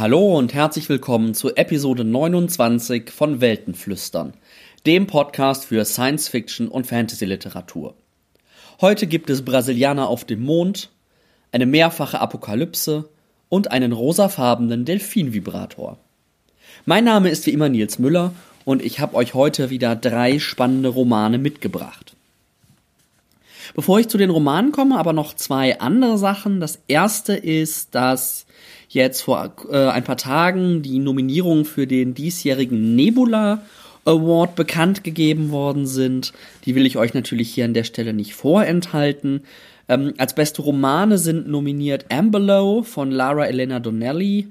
Hallo und herzlich willkommen zu Episode 29 von Weltenflüstern, dem Podcast für Science Fiction und Fantasy Literatur. Heute gibt es Brasilianer auf dem Mond, eine mehrfache Apokalypse und einen rosafarbenen Delfinvibrator. Mein Name ist wie immer Nils Müller und ich habe euch heute wieder drei spannende Romane mitgebracht. Bevor ich zu den Romanen komme, aber noch zwei andere Sachen. Das erste ist, dass jetzt vor äh, ein paar Tagen die Nominierungen für den diesjährigen Nebula Award bekannt gegeben worden sind. Die will ich euch natürlich hier an der Stelle nicht vorenthalten. Ähm, als beste Romane sind nominiert Amberlow von Lara Elena Donnelly,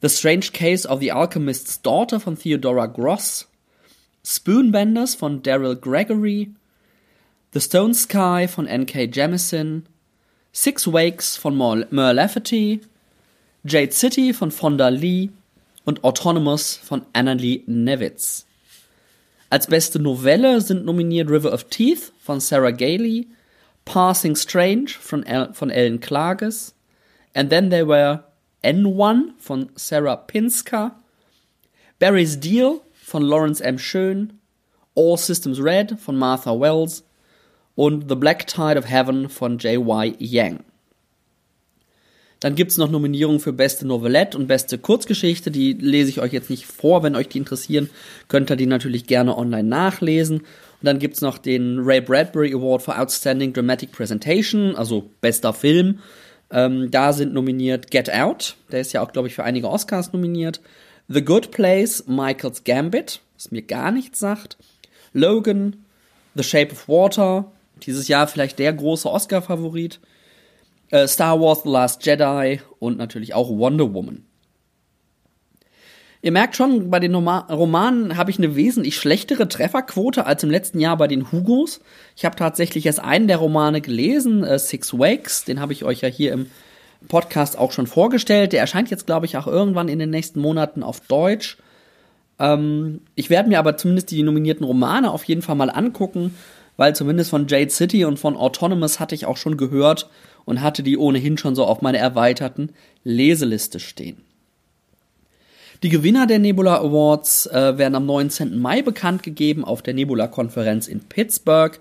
The Strange Case of the Alchemist's Daughter von Theodora Gross, Spoonbenders von Daryl Gregory, The Stone Sky von N.K. Jemisin, Six Wakes von Merle Lafferty, Jade City von Fonda Lee und Autonomous von Annalie Nevitz. Als beste Novelle sind nominiert River of Teeth von Sarah Gailey, Passing Strange von, El von Ellen Klages, And Then There Were N1 von Sarah Pinska, Barry's Deal von Lawrence M. Schön, All Systems Red von Martha Wells und The Black Tide of Heaven von J.Y. Yang. Dann gibt es noch Nominierungen für beste Novelette und beste Kurzgeschichte. Die lese ich euch jetzt nicht vor. Wenn euch die interessieren, könnt ihr die natürlich gerne online nachlesen. Und dann gibt es noch den Ray Bradbury Award for Outstanding Dramatic Presentation, also bester Film. Ähm, da sind nominiert Get Out, der ist ja auch, glaube ich, für einige Oscars nominiert. The Good Place, Michael's Gambit, was mir gar nichts sagt. Logan, The Shape of Water, dieses Jahr vielleicht der große Oscar-Favorit. Äh, Star Wars The Last Jedi und natürlich auch Wonder Woman. Ihr merkt schon, bei den Romanen habe ich eine wesentlich schlechtere Trefferquote als im letzten Jahr bei den Hugos. Ich habe tatsächlich erst einen der Romane gelesen, äh, Six Wakes, den habe ich euch ja hier im Podcast auch schon vorgestellt. Der erscheint jetzt, glaube ich, auch irgendwann in den nächsten Monaten auf Deutsch. Ähm, ich werde mir aber zumindest die nominierten Romane auf jeden Fall mal angucken, weil zumindest von Jade City und von Autonomous hatte ich auch schon gehört, und hatte die ohnehin schon so auf meiner erweiterten Leseliste stehen. Die Gewinner der Nebula Awards äh, werden am 19. Mai bekannt gegeben auf der Nebula-Konferenz in Pittsburgh.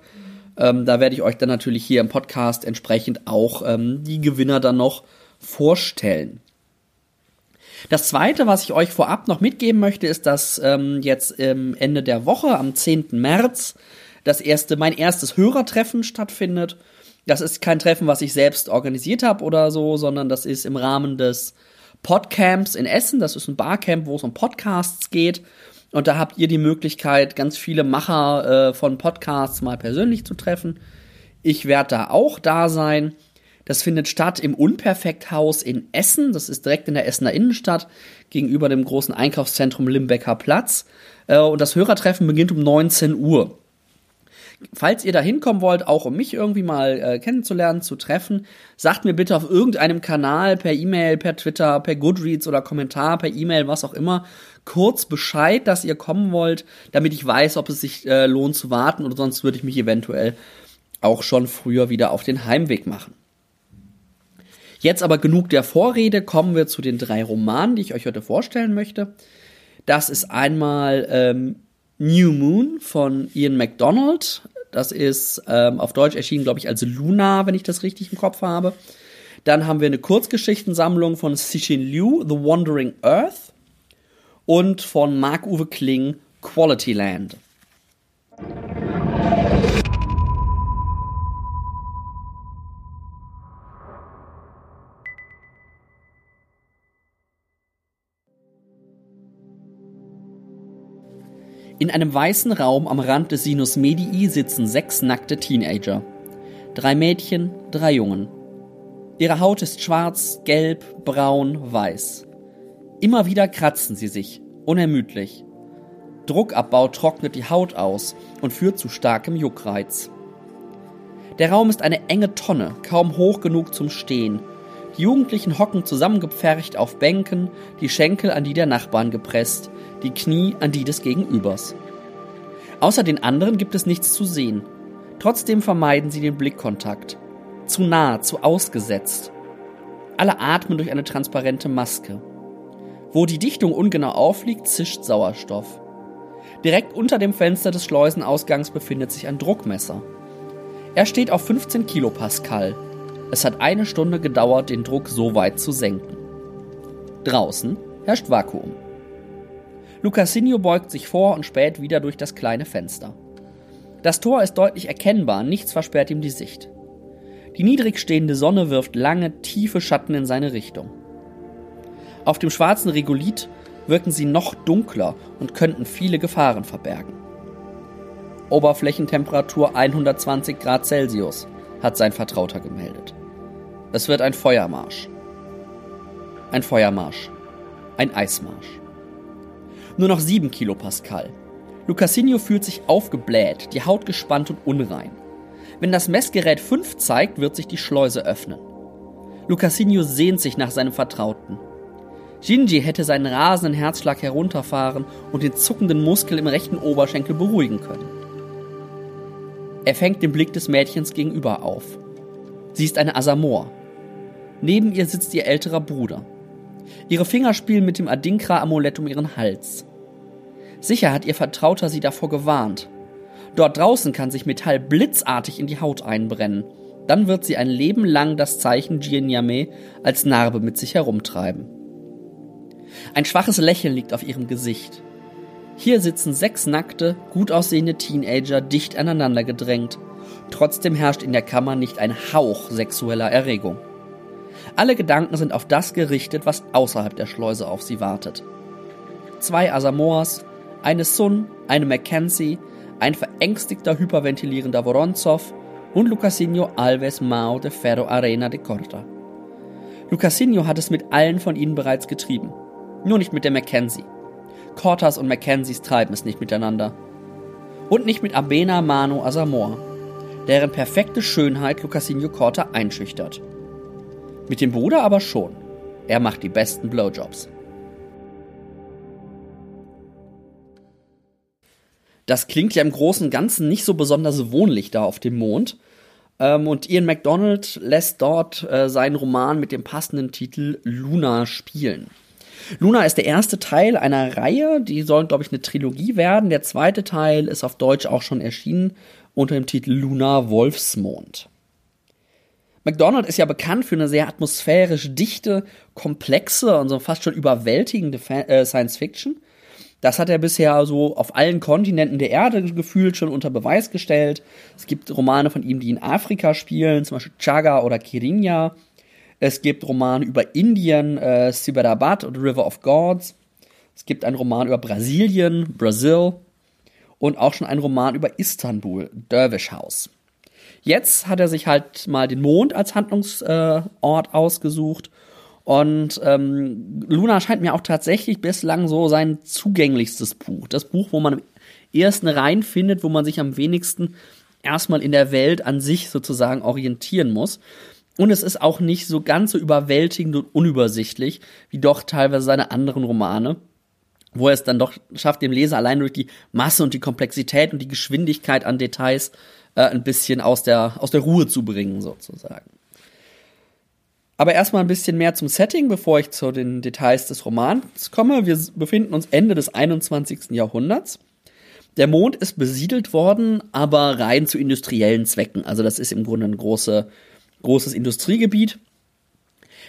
Ähm, da werde ich euch dann natürlich hier im Podcast entsprechend auch ähm, die Gewinner dann noch vorstellen. Das zweite, was ich euch vorab noch mitgeben möchte, ist, dass ähm, jetzt Ende der Woche, am 10. März, das erste, mein erstes Hörertreffen stattfindet. Das ist kein Treffen, was ich selbst organisiert habe oder so, sondern das ist im Rahmen des Podcamps in Essen. Das ist ein Barcamp, wo es um Podcasts geht. Und da habt ihr die Möglichkeit, ganz viele Macher äh, von Podcasts mal persönlich zu treffen. Ich werde da auch da sein. Das findet statt im Unperfekthaus in Essen. Das ist direkt in der Essener Innenstadt gegenüber dem großen Einkaufszentrum Limbecker Platz. Äh, und das Hörertreffen beginnt um 19 Uhr. Falls ihr da hinkommen wollt, auch um mich irgendwie mal äh, kennenzulernen, zu treffen, sagt mir bitte auf irgendeinem Kanal, per E-Mail, per Twitter, per Goodreads oder Kommentar, per E-Mail, was auch immer, kurz Bescheid, dass ihr kommen wollt, damit ich weiß, ob es sich äh, lohnt zu warten oder sonst würde ich mich eventuell auch schon früher wieder auf den Heimweg machen. Jetzt aber genug der Vorrede, kommen wir zu den drei Romanen, die ich euch heute vorstellen möchte. Das ist einmal ähm, New Moon von Ian MacDonald. Das ist ähm, auf Deutsch erschienen, glaube ich, als Luna, wenn ich das richtig im Kopf habe. Dann haben wir eine Kurzgeschichtensammlung von Cixin Liu, The Wandering Earth. Und von Marc-Uwe Kling, Quality Land. In einem weißen Raum am Rand des Sinus Medii sitzen sechs nackte Teenager. Drei Mädchen, drei Jungen. Ihre Haut ist schwarz, gelb, braun, weiß. Immer wieder kratzen sie sich, unermüdlich. Druckabbau trocknet die Haut aus und führt zu starkem Juckreiz. Der Raum ist eine enge Tonne, kaum hoch genug zum Stehen. Die Jugendlichen hocken zusammengepfercht auf Bänken, die Schenkel an die der Nachbarn gepresst, die Knie an die des Gegenübers. Außer den anderen gibt es nichts zu sehen. Trotzdem vermeiden sie den Blickkontakt. Zu nah, zu ausgesetzt. Alle atmen durch eine transparente Maske. Wo die Dichtung ungenau aufliegt, zischt Sauerstoff. Direkt unter dem Fenster des Schleusenausgangs befindet sich ein Druckmesser. Er steht auf 15 Kilopascal. Es hat eine Stunde gedauert, den Druck so weit zu senken. Draußen herrscht Vakuum. Lucasinho beugt sich vor und späht wieder durch das kleine Fenster. Das Tor ist deutlich erkennbar, nichts versperrt ihm die Sicht. Die niedrig stehende Sonne wirft lange, tiefe Schatten in seine Richtung. Auf dem schwarzen Regolith wirken sie noch dunkler und könnten viele Gefahren verbergen. Oberflächentemperatur 120 Grad Celsius, hat sein Vertrauter gemeldet. Es wird ein Feuermarsch. Ein Feuermarsch. Ein Eismarsch. Nur noch 7 Kilopascal. Lucasinho fühlt sich aufgebläht, die Haut gespannt und unrein. Wenn das Messgerät 5 zeigt, wird sich die Schleuse öffnen. Lucasinho sehnt sich nach seinem Vertrauten. Shinji hätte seinen rasenden Herzschlag herunterfahren und den zuckenden Muskel im rechten Oberschenkel beruhigen können. Er fängt den Blick des Mädchens gegenüber auf. Sie ist eine Asamor. Neben ihr sitzt ihr älterer Bruder. Ihre Finger spielen mit dem Adinkra-Amulett um ihren Hals. Sicher hat ihr Vertrauter sie davor gewarnt. Dort draußen kann sich Metall blitzartig in die Haut einbrennen. Dann wird sie ein Leben lang das Zeichen Jianyame als Narbe mit sich herumtreiben. Ein schwaches Lächeln liegt auf ihrem Gesicht. Hier sitzen sechs nackte, gut aussehende Teenager dicht aneinander gedrängt. Trotzdem herrscht in der Kammer nicht ein Hauch sexueller Erregung. Alle Gedanken sind auf das gerichtet, was außerhalb der Schleuse auf sie wartet. Zwei Asamoas, eine Sun, eine Mackenzie, ein verängstigter, hyperventilierender Voronzov und Lucasinho Alves Mao de Ferro Arena de Corta. Lucasinho hat es mit allen von ihnen bereits getrieben. Nur nicht mit der Mackenzie. Cortas und Mackenzies treiben es nicht miteinander. Und nicht mit Abena Mano Asamor, deren perfekte Schönheit Lucasinho Corta einschüchtert. Mit dem Bruder aber schon. Er macht die besten Blowjobs. Das klingt ja im Großen und Ganzen nicht so besonders wohnlich da auf dem Mond. Ähm, und Ian MacDonald lässt dort äh, seinen Roman mit dem passenden Titel Luna spielen. Luna ist der erste Teil einer Reihe, die soll, glaube ich, eine Trilogie werden. Der zweite Teil ist auf Deutsch auch schon erschienen unter dem Titel Luna Wolfsmond. McDonald ist ja bekannt für eine sehr atmosphärisch dichte, komplexe und so fast schon überwältigende Fan äh, Science Fiction. Das hat er bisher so auf allen Kontinenten der Erde gefühlt schon unter Beweis gestellt. Es gibt Romane von ihm, die in Afrika spielen, zum Beispiel Chaga oder Kirinja. Es gibt Romane über Indien, äh, Siberabad und River of Gods. Es gibt einen Roman über Brasilien, Brazil. Und auch schon einen Roman über Istanbul, Dervish House. Jetzt hat er sich halt mal den Mond als Handlungsort äh, ausgesucht und ähm, Luna scheint mir auch tatsächlich bislang so sein zugänglichstes Buch. Das Buch, wo man am ersten reinfindet, wo man sich am wenigsten erstmal in der Welt an sich sozusagen orientieren muss. Und es ist auch nicht so ganz so überwältigend und unübersichtlich, wie doch teilweise seine anderen Romane, wo er es dann doch schafft, dem Leser allein durch die Masse und die Komplexität und die Geschwindigkeit an Details äh, ein bisschen aus der, aus der Ruhe zu bringen, sozusagen. Aber erstmal ein bisschen mehr zum Setting, bevor ich zu den Details des Romans komme. Wir befinden uns Ende des 21. Jahrhunderts. Der Mond ist besiedelt worden, aber rein zu industriellen Zwecken. Also das ist im Grunde ein große, großes Industriegebiet.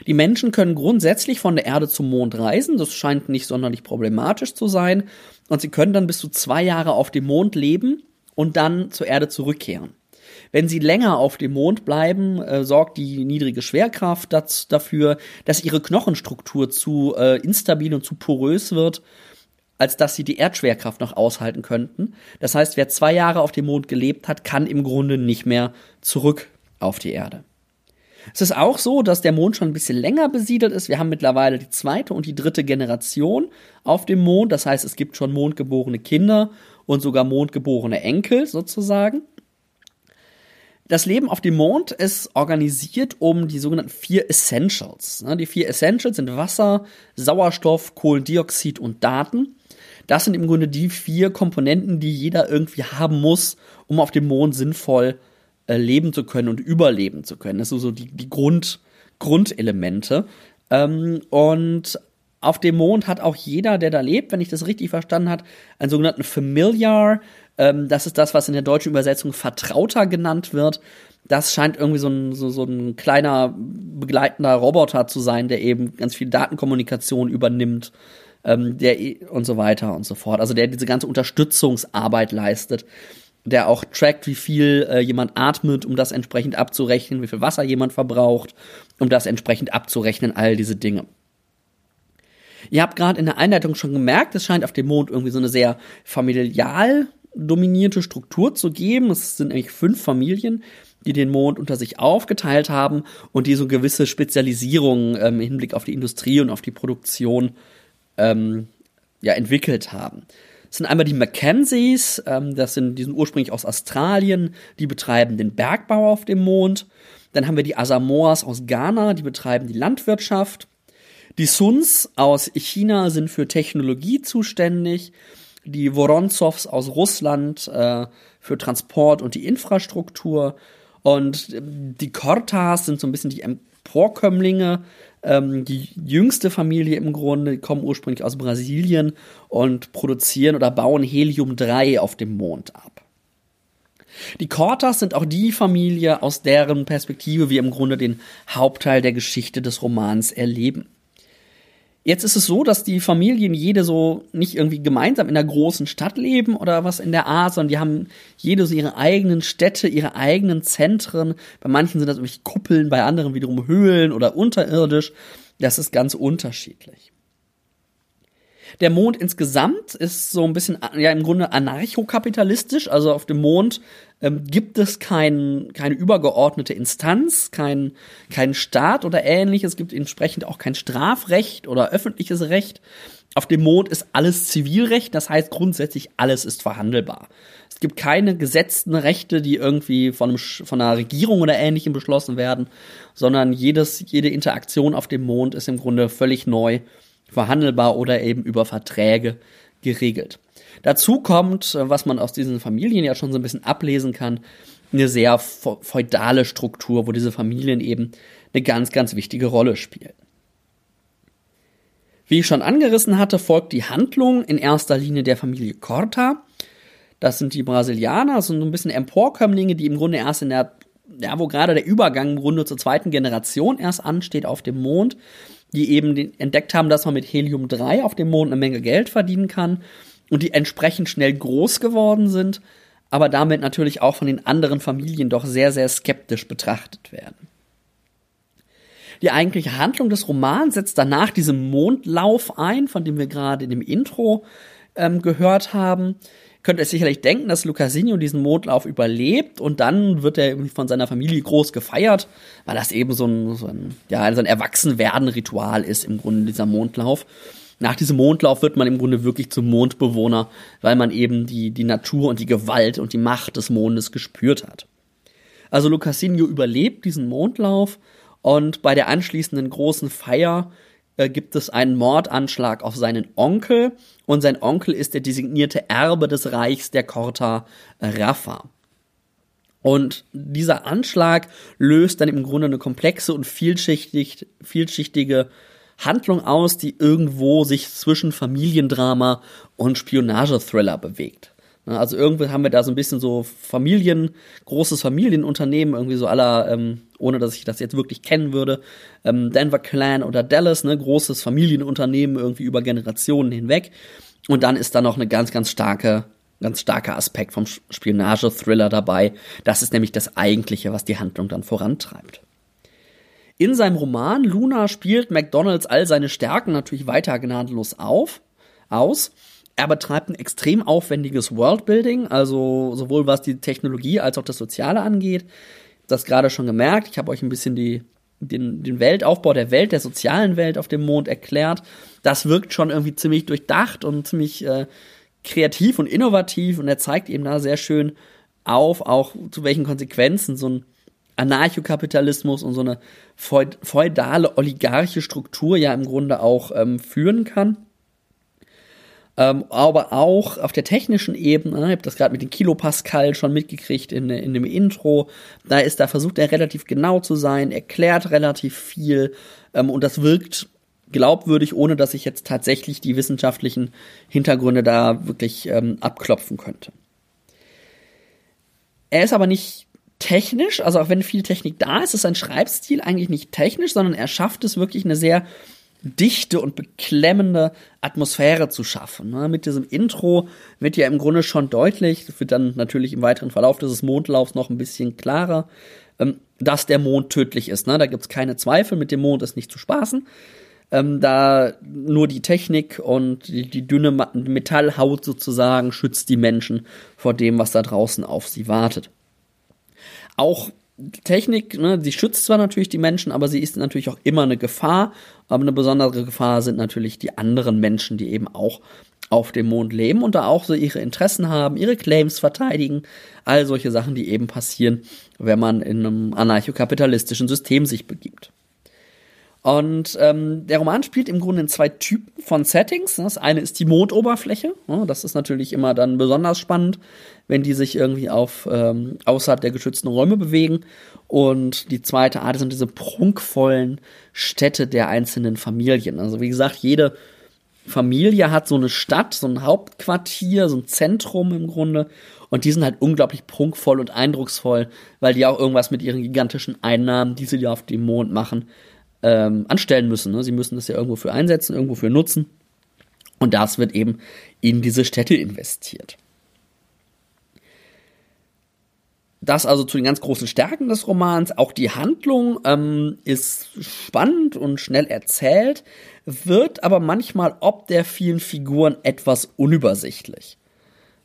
Die Menschen können grundsätzlich von der Erde zum Mond reisen. Das scheint nicht sonderlich problematisch zu sein. Und sie können dann bis zu zwei Jahre auf dem Mond leben und dann zur Erde zurückkehren. Wenn sie länger auf dem Mond bleiben, äh, sorgt die niedrige Schwerkraft das, dafür, dass ihre Knochenstruktur zu äh, instabil und zu porös wird, als dass sie die Erdschwerkraft noch aushalten könnten. Das heißt, wer zwei Jahre auf dem Mond gelebt hat, kann im Grunde nicht mehr zurück auf die Erde. Es ist auch so, dass der Mond schon ein bisschen länger besiedelt ist. Wir haben mittlerweile die zweite und die dritte Generation auf dem Mond. Das heißt, es gibt schon mondgeborene Kinder und sogar mondgeborene Enkel sozusagen. Das Leben auf dem Mond ist organisiert um die sogenannten vier Essentials. Die vier Essentials sind Wasser, Sauerstoff, Kohlendioxid und Daten. Das sind im Grunde die vier Komponenten, die jeder irgendwie haben muss, um auf dem Mond sinnvoll leben zu können und überleben zu können. Das sind so die, die Grund, Grundelemente. Ähm, und auf dem Mond hat auch jeder, der da lebt, wenn ich das richtig verstanden habe, einen sogenannten Familiar. Ähm, das ist das, was in der deutschen Übersetzung Vertrauter genannt wird. Das scheint irgendwie so ein, so, so ein kleiner begleitender Roboter zu sein, der eben ganz viel Datenkommunikation übernimmt, ähm, der und so weiter und so fort. Also der diese ganze Unterstützungsarbeit leistet der auch trackt, wie viel äh, jemand atmet, um das entsprechend abzurechnen, wie viel Wasser jemand verbraucht, um das entsprechend abzurechnen, all diese Dinge. Ihr habt gerade in der Einleitung schon gemerkt, es scheint auf dem Mond irgendwie so eine sehr familial dominierte Struktur zu geben. Es sind nämlich fünf Familien, die den Mond unter sich aufgeteilt haben und die so gewisse Spezialisierungen ähm, im Hinblick auf die Industrie und auf die Produktion ähm, ja, entwickelt haben. Das sind einmal die Mackenzies, ähm, das sind, die sind ursprünglich aus Australien, die betreiben den Bergbau auf dem Mond. Dann haben wir die Asamoas aus Ghana, die betreiben die Landwirtschaft. Die Suns aus China sind für Technologie zuständig. Die Voronzows aus Russland äh, für Transport und die Infrastruktur. Und ähm, die Kortas sind so ein bisschen die Emporkömmlinge ähm, die jüngste Familie im Grunde, die kommen ursprünglich aus Brasilien und produzieren oder bauen Helium-3 auf dem Mond ab. Die Cortas sind auch die Familie, aus deren Perspektive wir im Grunde den Hauptteil der Geschichte des Romans erleben. Jetzt ist es so, dass die Familien jede so nicht irgendwie gemeinsam in der großen Stadt leben oder was in der Art, sondern die haben jede so ihre eigenen Städte, ihre eigenen Zentren. Bei manchen sind das irgendwelche Kuppeln, bei anderen wiederum Höhlen oder unterirdisch. Das ist ganz unterschiedlich. Der Mond insgesamt ist so ein bisschen, ja, im Grunde anarchokapitalistisch. Also auf dem Mond ähm, gibt es kein, keine übergeordnete Instanz, kein, kein Staat oder ähnliches. Es gibt entsprechend auch kein Strafrecht oder öffentliches Recht. Auf dem Mond ist alles Zivilrecht, das heißt grundsätzlich alles ist verhandelbar. Es gibt keine gesetzten Rechte, die irgendwie von, einem, von einer Regierung oder ähnlichem beschlossen werden, sondern jedes, jede Interaktion auf dem Mond ist im Grunde völlig neu verhandelbar oder eben über Verträge geregelt. Dazu kommt, äh, was man aus diesen Familien ja schon so ein bisschen ablesen kann, eine sehr feudale Struktur, wo diese Familien eben eine ganz, ganz wichtige Rolle spielen. Wie ich schon angerissen hatte, folgt die Handlung in erster Linie der Familie Corta. Das sind die Brasilianer, so ein bisschen Emporkömmlinge, die im Grunde erst in der, ja, wo gerade der Übergang im Grunde zur zweiten Generation erst ansteht auf dem Mond die eben entdeckt haben, dass man mit Helium-3 auf dem Mond eine Menge Geld verdienen kann und die entsprechend schnell groß geworden sind, aber damit natürlich auch von den anderen Familien doch sehr, sehr skeptisch betrachtet werden. Die eigentliche Handlung des Romans setzt danach diesen Mondlauf ein, von dem wir gerade in dem Intro ähm, gehört haben könnt ihr sicherlich denken, dass Lucasinho diesen Mondlauf überlebt und dann wird er von seiner Familie groß gefeiert, weil das eben so ein, so ein, ja, so ein Erwachsenwerden-Ritual ist im Grunde dieser Mondlauf. Nach diesem Mondlauf wird man im Grunde wirklich zum Mondbewohner, weil man eben die, die Natur und die Gewalt und die Macht des Mondes gespürt hat. Also Lucasinho überlebt diesen Mondlauf und bei der anschließenden großen Feier äh, gibt es einen Mordanschlag auf seinen Onkel und sein Onkel ist der designierte Erbe des Reichs der Korta äh, Rafa. Und dieser Anschlag löst dann im Grunde eine komplexe und vielschichtig, vielschichtige Handlung aus, die irgendwo sich zwischen Familiendrama und Spionagethriller bewegt. Ne, also irgendwie haben wir da so ein bisschen so Familien, großes Familienunternehmen, irgendwie so aller, ähm, ohne dass ich das jetzt wirklich kennen würde, ähm, Denver Clan oder Dallas, ne, großes Familienunternehmen irgendwie über Generationen hinweg. Und dann ist da noch eine ganz, ganz starke, ganz starker Aspekt vom Spionage-Thriller dabei. Das ist nämlich das Eigentliche, was die Handlung dann vorantreibt. In seinem Roman Luna spielt McDonalds all seine Stärken natürlich weiter gnadenlos auf, aus er betreibt ein extrem aufwendiges Worldbuilding, also sowohl was die Technologie als auch das Soziale angeht. Das gerade schon gemerkt. Ich habe euch ein bisschen die, den, den Weltaufbau der Welt, der sozialen Welt auf dem Mond erklärt. Das wirkt schon irgendwie ziemlich durchdacht und ziemlich äh, kreativ und innovativ und er zeigt eben da sehr schön auf, auch zu welchen Konsequenzen so ein Anarchokapitalismus und so eine feudale oligarchische Struktur ja im Grunde auch ähm, führen kann. Ähm, aber auch auf der technischen Ebene, ich habe das gerade mit den Kilopascal schon mitgekriegt in, in dem Intro, da ist, da versucht er relativ genau zu sein, erklärt relativ viel ähm, und das wirkt glaubwürdig, ohne dass ich jetzt tatsächlich die wissenschaftlichen Hintergründe da wirklich ähm, abklopfen könnte. Er ist aber nicht technisch, also auch wenn viel Technik da ist, ist sein Schreibstil eigentlich nicht technisch, sondern er schafft es wirklich eine sehr dichte und beklemmende Atmosphäre zu schaffen. Ne? Mit diesem Intro wird ja im Grunde schon deutlich, das wird dann natürlich im weiteren Verlauf dieses Mondlaufs noch ein bisschen klarer, ähm, dass der Mond tödlich ist. Ne? Da gibt's keine Zweifel, mit dem Mond ist nicht zu spaßen. Ähm, da nur die Technik und die dünne Metallhaut sozusagen schützt die Menschen vor dem, was da draußen auf sie wartet. Auch Technik, ne, sie schützt zwar natürlich die Menschen, aber sie ist natürlich auch immer eine Gefahr. Aber eine besondere Gefahr sind natürlich die anderen Menschen, die eben auch auf dem Mond leben und da auch so ihre Interessen haben, ihre Claims verteidigen, all solche Sachen, die eben passieren, wenn man in einem anarchokapitalistischen System sich begibt. Und ähm, der Roman spielt im Grunde in zwei Typen von Settings. Das eine ist die Mondoberfläche. Das ist natürlich immer dann besonders spannend, wenn die sich irgendwie auf ähm, außerhalb der geschützten Räume bewegen. Und die zweite Art sind diese prunkvollen Städte der einzelnen Familien. Also wie gesagt, jede Familie hat so eine Stadt, so ein Hauptquartier, so ein Zentrum im Grunde. Und die sind halt unglaublich prunkvoll und eindrucksvoll, weil die auch irgendwas mit ihren gigantischen Einnahmen, die sie ja auf dem Mond machen, ähm, anstellen müssen. Ne? Sie müssen das ja irgendwo für einsetzen, irgendwo für nutzen. Und das wird eben in diese Städte investiert. Das also zu den ganz großen Stärken des Romans. Auch die Handlung ähm, ist spannend und schnell erzählt, wird aber manchmal ob der vielen Figuren etwas unübersichtlich.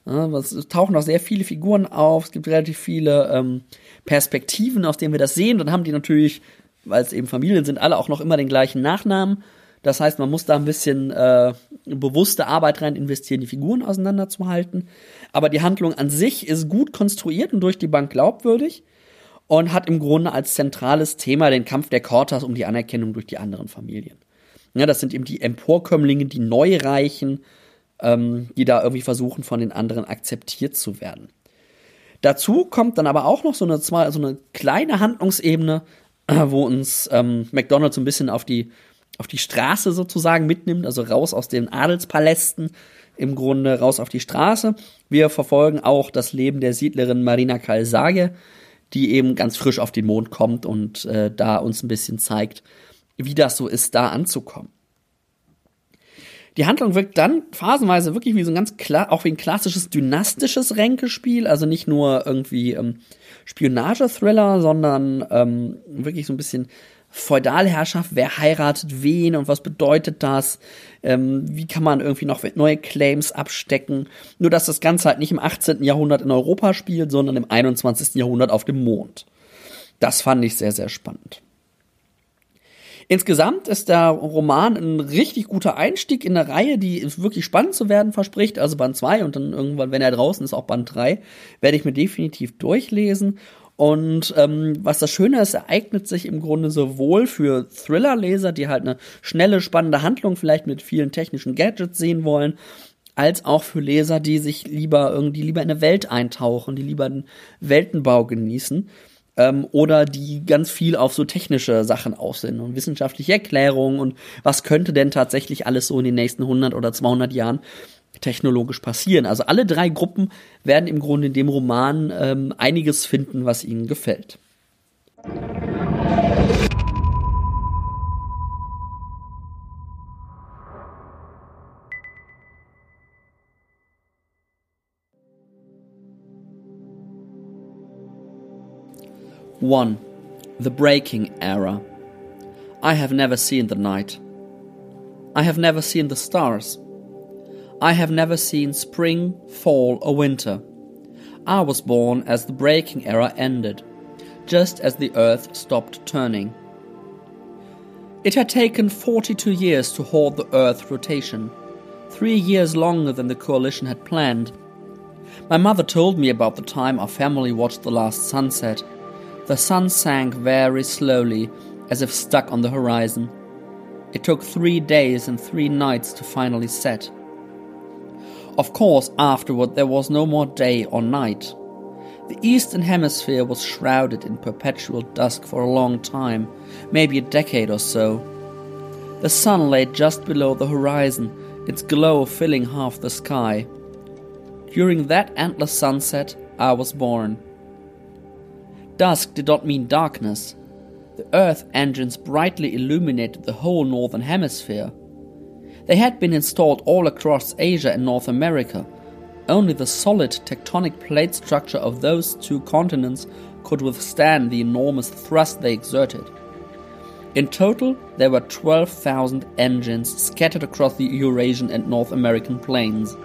Ja, es tauchen auch sehr viele Figuren auf, es gibt relativ viele ähm, Perspektiven, aus denen wir das sehen. Dann haben die natürlich weil es eben Familien sind, alle auch noch immer den gleichen Nachnamen. Das heißt, man muss da ein bisschen äh, bewusste Arbeit rein investieren, die Figuren auseinanderzuhalten. Aber die Handlung an sich ist gut konstruiert und durch die Bank glaubwürdig und hat im Grunde als zentrales Thema den Kampf der Kortas um die Anerkennung durch die anderen Familien. Ja, das sind eben die Emporkömmlinge, die Neureichen, ähm, die da irgendwie versuchen, von den anderen akzeptiert zu werden. Dazu kommt dann aber auch noch so eine, so eine kleine Handlungsebene, wo uns ähm, McDonald's so ein bisschen auf die, auf die Straße sozusagen mitnimmt, also raus aus den Adelspalästen, im Grunde raus auf die Straße. Wir verfolgen auch das Leben der Siedlerin Marina Kalsage, die eben ganz frisch auf den Mond kommt und äh, da uns ein bisschen zeigt, wie das so ist, da anzukommen. Die Handlung wirkt dann phasenweise wirklich wie so ein ganz klar, auch wie ein klassisches dynastisches Ränkespiel, also nicht nur irgendwie ähm, Spionage-Thriller, sondern ähm, wirklich so ein bisschen Feudalherrschaft, wer heiratet wen und was bedeutet das? Ähm, wie kann man irgendwie noch neue Claims abstecken? Nur, dass das Ganze halt nicht im 18. Jahrhundert in Europa spielt, sondern im 21. Jahrhundert auf dem Mond. Das fand ich sehr, sehr spannend. Insgesamt ist der Roman ein richtig guter Einstieg in eine Reihe, die wirklich spannend zu werden verspricht. Also Band 2 und dann irgendwann, wenn er draußen ist, auch Band 3, werde ich mir definitiv durchlesen. Und ähm, was das Schöne ist, ereignet sich im Grunde sowohl für Thriller-Leser, die halt eine schnelle, spannende Handlung vielleicht mit vielen technischen Gadgets sehen wollen, als auch für Leser, die sich lieber irgendwie lieber in eine Welt eintauchen, die lieber den Weltenbau genießen ähm, oder die ganz viel auf so technische Sachen aus sind und wissenschaftliche Erklärungen und was könnte denn tatsächlich alles so in den nächsten 100 oder 200 Jahren technologisch passieren. Also alle drei Gruppen werden im Grunde in dem Roman ähm, einiges finden, was ihnen gefällt. 1. The Breaking Era. I have never seen the night. I have never seen the stars. I have never seen spring, fall, or winter. I was born as the breaking era ended, just as the earth stopped turning. It had taken 42 years to halt the earth's rotation, three years longer than the coalition had planned. My mother told me about the time our family watched the last sunset the sun sank very slowly, as if stuck on the horizon. It took three days and three nights to finally set. Of course, afterward there was no more day or night. The eastern hemisphere was shrouded in perpetual dusk for a long time, maybe a decade or so. The sun lay just below the horizon, its glow filling half the sky. During that endless sunset, I was born. Dusk did not mean darkness. The Earth engines brightly illuminated the whole northern hemisphere. They had been installed all across Asia and North America. Only the solid tectonic plate structure of those two continents could withstand the enormous thrust they exerted. In total, there were 12,000 engines scattered across the Eurasian and North American plains.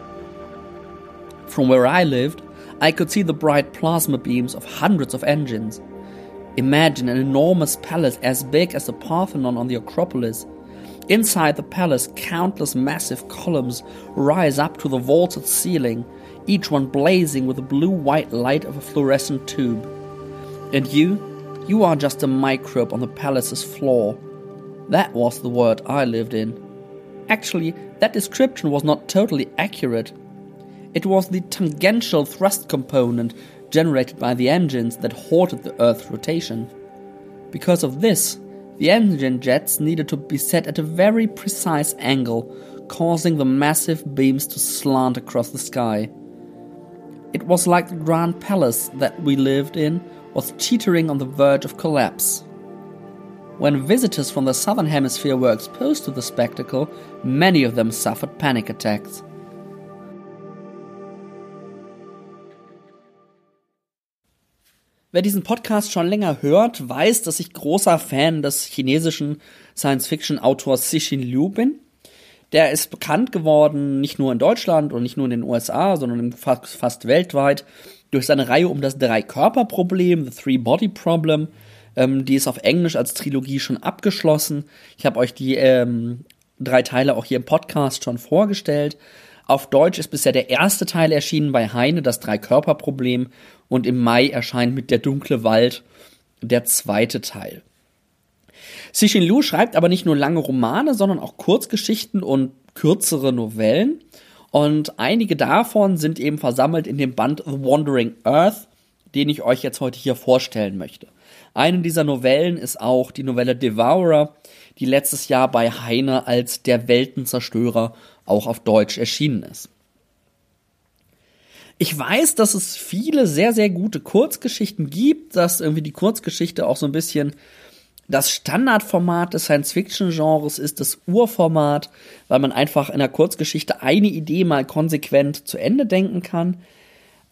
From where I lived, I could see the bright plasma beams of hundreds of engines. Imagine an enormous palace as big as the Parthenon on the Acropolis. Inside the palace, countless massive columns rise up to the vaulted ceiling, each one blazing with the blue white light of a fluorescent tube. And you, you are just a microbe on the palace's floor. That was the world I lived in. Actually, that description was not totally accurate. It was the tangential thrust component generated by the engines that halted the Earth's rotation. Because of this, the engine jets needed to be set at a very precise angle, causing the massive beams to slant across the sky. It was like the Grand Palace that we lived in was teetering on the verge of collapse. When visitors from the southern hemisphere were exposed to the spectacle, many of them suffered panic attacks. Wer diesen Podcast schon länger hört, weiß, dass ich großer Fan des chinesischen Science-Fiction-Autors Cixin Liu bin. Der ist bekannt geworden, nicht nur in Deutschland und nicht nur in den USA, sondern fast, fast weltweit durch seine Reihe um das Drei-Körper-Problem, The Three-Body-Problem. Ähm, die ist auf Englisch als Trilogie schon abgeschlossen. Ich habe euch die ähm, drei Teile auch hier im Podcast schon vorgestellt. Auf Deutsch ist bisher der erste Teil erschienen bei Heine, das Drei-Körper-Problem. Und im Mai erscheint mit Der dunkle Wald der zweite Teil. Cixin Liu schreibt aber nicht nur lange Romane, sondern auch Kurzgeschichten und kürzere Novellen. Und einige davon sind eben versammelt in dem Band The Wandering Earth, den ich euch jetzt heute hier vorstellen möchte. Eine dieser Novellen ist auch die Novelle Devourer, die letztes Jahr bei Heine als Der Weltenzerstörer auch auf Deutsch erschienen ist. Ich weiß, dass es viele sehr, sehr gute Kurzgeschichten gibt, dass irgendwie die Kurzgeschichte auch so ein bisschen das Standardformat des Science-Fiction-Genres ist, das Urformat, weil man einfach in der Kurzgeschichte eine Idee mal konsequent zu Ende denken kann.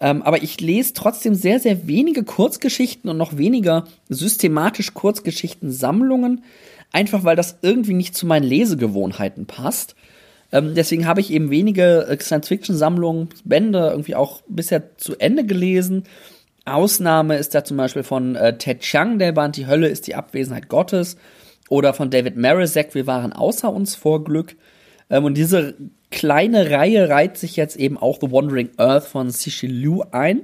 Ähm, aber ich lese trotzdem sehr, sehr wenige Kurzgeschichten und noch weniger systematisch Kurzgeschichten-Sammlungen, einfach weil das irgendwie nicht zu meinen Lesegewohnheiten passt. Ähm, deswegen habe ich eben wenige äh, Science-Fiction-Sammlungen, Bände irgendwie auch bisher zu Ende gelesen. Ausnahme ist da zum Beispiel von äh, Ted Chiang, der Band Die Hölle ist die Abwesenheit Gottes. Oder von David Marizek, Wir waren außer uns vor Glück. Ähm, und diese kleine Reihe reiht sich jetzt eben auch The Wandering Earth von Cixin Liu ein.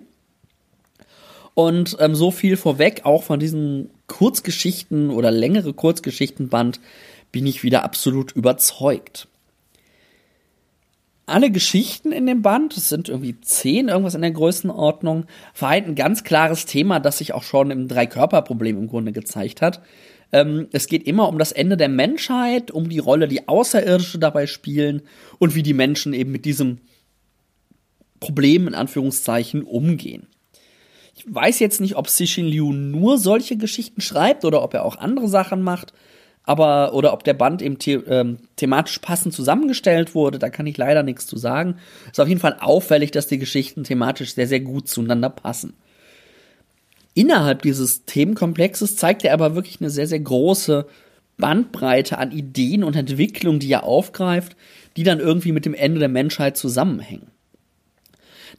Und ähm, so viel vorweg, auch von diesen Kurzgeschichten oder längere Kurzgeschichtenband bin ich wieder absolut überzeugt alle Geschichten in dem Band, es sind irgendwie zehn, irgendwas in der Größenordnung, vereint ein ganz klares Thema, das sich auch schon im Dreikörperproblem im Grunde gezeigt hat. Ähm, es geht immer um das Ende der Menschheit, um die Rolle, die Außerirdische dabei spielen und wie die Menschen eben mit diesem Problem in Anführungszeichen umgehen. Ich weiß jetzt nicht, ob Cixin Liu nur solche Geschichten schreibt oder ob er auch andere Sachen macht aber oder ob der Band eben the ähm, thematisch passend zusammengestellt wurde, da kann ich leider nichts zu sagen. Ist auf jeden Fall auffällig, dass die Geschichten thematisch sehr, sehr gut zueinander passen. Innerhalb dieses Themenkomplexes zeigt er aber wirklich eine sehr, sehr große Bandbreite an Ideen und Entwicklungen, die er aufgreift, die dann irgendwie mit dem Ende der Menschheit zusammenhängen.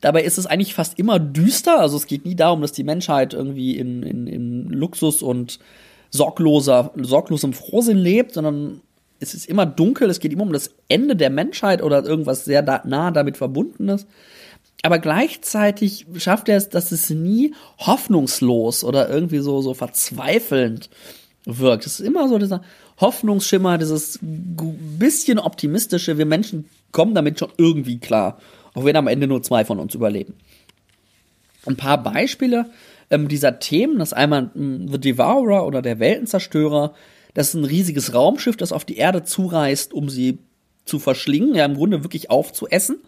Dabei ist es eigentlich fast immer düster, also es geht nie darum, dass die Menschheit irgendwie in, in, in Luxus und sorgloser, sorglosem Frohsinn lebt, sondern es ist immer dunkel, es geht immer um das Ende der Menschheit oder irgendwas sehr da, nah damit verbundenes. Aber gleichzeitig schafft er es, dass es nie hoffnungslos oder irgendwie so, so verzweifelnd wirkt. Es ist immer so dieser Hoffnungsschimmer, dieses bisschen optimistische, wir Menschen kommen damit schon irgendwie klar. Auch wenn am Ende nur zwei von uns überleben. Ein paar Beispiele ähm, dieser Themen, das einmal mh, The Devourer oder der Weltenzerstörer. Das ist ein riesiges Raumschiff, das auf die Erde zureist, um sie zu verschlingen, ja im Grunde wirklich aufzuessen,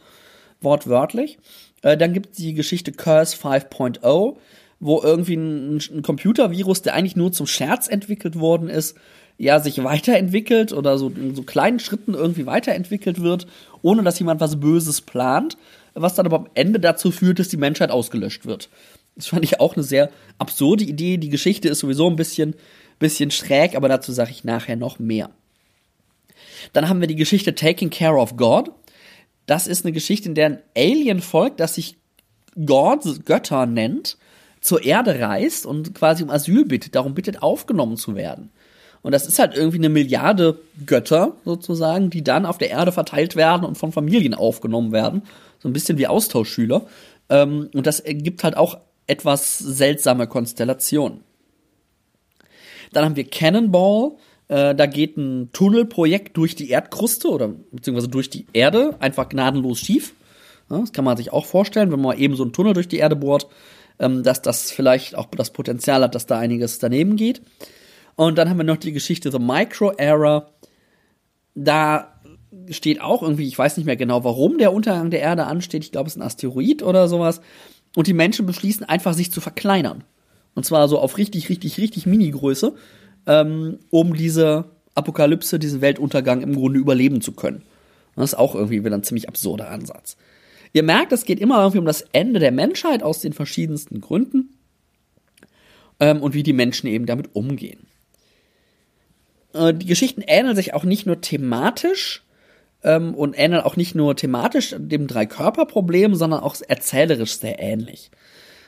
wortwörtlich. Äh, dann gibt es die Geschichte Curse 5.0, wo irgendwie ein, ein Computervirus, der eigentlich nur zum Scherz entwickelt worden ist, ja, sich weiterentwickelt oder so in so kleinen Schritten irgendwie weiterentwickelt wird, ohne dass jemand was Böses plant, was dann aber am Ende dazu führt, dass die Menschheit ausgelöscht wird. Das fand ich auch eine sehr absurde Idee. Die Geschichte ist sowieso ein bisschen, bisschen schräg, aber dazu sage ich nachher noch mehr. Dann haben wir die Geschichte Taking Care of God. Das ist eine Geschichte, in der ein Alien folgt, das sich God, Götter nennt, zur Erde reist und quasi um Asyl bittet, darum bittet, aufgenommen zu werden. Und das ist halt irgendwie eine Milliarde Götter sozusagen, die dann auf der Erde verteilt werden und von Familien aufgenommen werden. So ein bisschen wie Austauschschüler. Ähm, und das ergibt halt auch etwas seltsame Konstellationen. Dann haben wir Cannonball. Äh, da geht ein Tunnelprojekt durch die Erdkruste oder beziehungsweise durch die Erde einfach gnadenlos schief. Das kann man sich auch vorstellen, wenn man eben so einen Tunnel durch die Erde bohrt, ähm, dass das vielleicht auch das Potenzial hat, dass da einiges daneben geht. Und dann haben wir noch die Geschichte The Micro Era. Da steht auch irgendwie, ich weiß nicht mehr genau, warum der Untergang der Erde ansteht. Ich glaube, es ist ein Asteroid oder sowas. Und die Menschen beschließen einfach, sich zu verkleinern. Und zwar so auf richtig, richtig, richtig Mini-Größe, ähm, um diese Apokalypse, diesen Weltuntergang im Grunde überleben zu können. das ist auch irgendwie wieder ein ziemlich absurder Ansatz. Ihr merkt, es geht immer irgendwie um das Ende der Menschheit aus den verschiedensten Gründen ähm, und wie die Menschen eben damit umgehen. Äh, die Geschichten ähneln sich auch nicht nur thematisch ähm, und ähneln auch nicht nur thematisch dem Drei-Körper-Problem, sondern auch erzählerisch sehr ähnlich.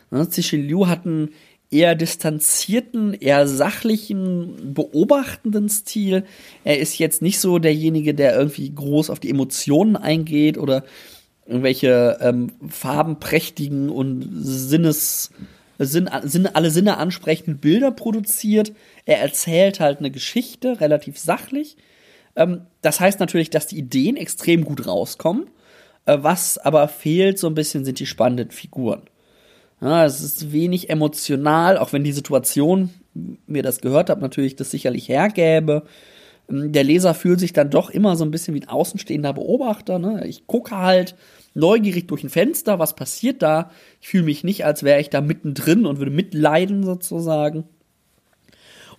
Ne, Liu hat einen eher distanzierten, eher sachlichen, beobachtenden Stil. Er ist jetzt nicht so derjenige, der irgendwie groß auf die Emotionen eingeht oder irgendwelche ähm, farbenprächtigen und Sinnes Sinn, Sinn, alle Sinne ansprechenden Bilder produziert. Er erzählt halt eine Geschichte, relativ sachlich. Ähm, das heißt natürlich, dass die Ideen extrem gut rauskommen. Äh, was aber fehlt so ein bisschen, sind die spannenden Figuren. Ja, es ist wenig emotional, auch wenn die Situation, mir das gehört habe, natürlich das sicherlich hergäbe. Ähm, der Leser fühlt sich dann doch immer so ein bisschen wie ein außenstehender Beobachter. Ne? Ich gucke halt, neugierig durch ein Fenster, was passiert da? Ich fühle mich nicht, als wäre ich da mittendrin und würde mitleiden sozusagen.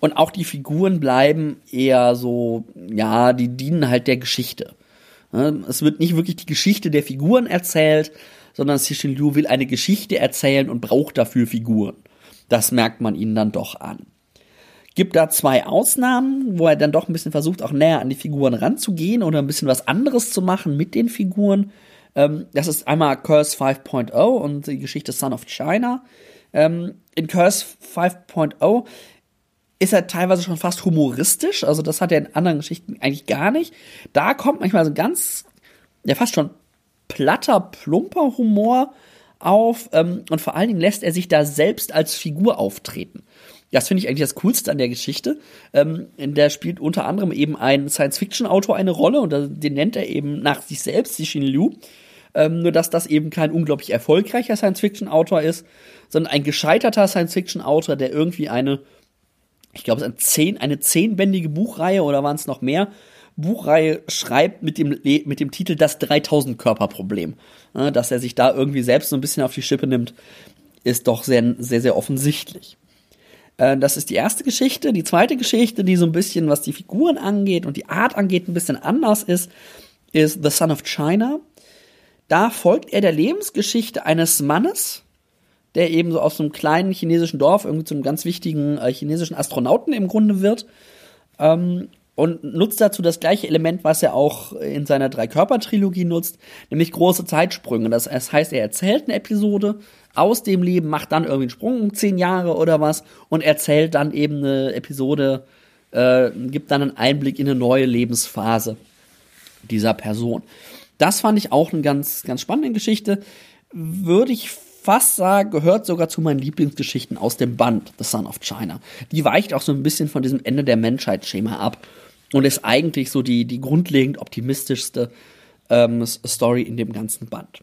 Und auch die Figuren bleiben eher so, ja, die dienen halt der Geschichte. Es wird nicht wirklich die Geschichte der Figuren erzählt, sondern Cixin Liu will eine Geschichte erzählen und braucht dafür Figuren. Das merkt man ihnen dann doch an. Gibt da zwei Ausnahmen, wo er dann doch ein bisschen versucht, auch näher an die Figuren ranzugehen oder ein bisschen was anderes zu machen mit den Figuren. Ähm, das ist einmal Curse 5.0 und die Geschichte Son of China. Ähm, in Curse 5.0 ist er teilweise schon fast humoristisch, also das hat er in anderen Geschichten eigentlich gar nicht. Da kommt manchmal so ganz, ja fast schon platter, plumper Humor auf ähm, und vor allen Dingen lässt er sich da selbst als Figur auftreten. Das finde ich eigentlich das Coolste an der Geschichte. Ähm, der spielt unter anderem eben ein Science-Fiction-Autor eine Rolle und den nennt er eben nach sich selbst, Cixin Liu. Ähm, nur dass das eben kein unglaublich erfolgreicher Science-Fiction-Autor ist, sondern ein gescheiterter Science-Fiction-Autor, der irgendwie eine, ich glaube, es ist ein zehn, eine zehnbändige Buchreihe oder waren es noch mehr, Buchreihe schreibt mit dem, mit dem Titel Das 3000-Körper-Problem. Ja, dass er sich da irgendwie selbst so ein bisschen auf die Schippe nimmt, ist doch sehr, sehr, sehr offensichtlich. Äh, das ist die erste Geschichte. Die zweite Geschichte, die so ein bisschen, was die Figuren angeht und die Art angeht, ein bisschen anders ist, ist The Son of China. Da folgt er der Lebensgeschichte eines Mannes, der eben so aus einem kleinen chinesischen Dorf irgendwie zu einem ganz wichtigen äh, chinesischen Astronauten im Grunde wird. Ähm, und nutzt dazu das gleiche Element, was er auch in seiner Drei-Körper-Trilogie nutzt, nämlich große Zeitsprünge. Das heißt, er erzählt eine Episode aus dem Leben, macht dann irgendwie einen Sprung, zehn Jahre oder was, und erzählt dann eben eine Episode, äh, gibt dann einen Einblick in eine neue Lebensphase dieser Person. Das fand ich auch eine ganz, ganz spannende Geschichte. Würde ich fast gehört sogar zu meinen Lieblingsgeschichten aus dem Band The Son of China. Die weicht auch so ein bisschen von diesem Ende der Menschheit-Schema ab und ist eigentlich so die, die grundlegend optimistischste ähm, Story in dem ganzen Band.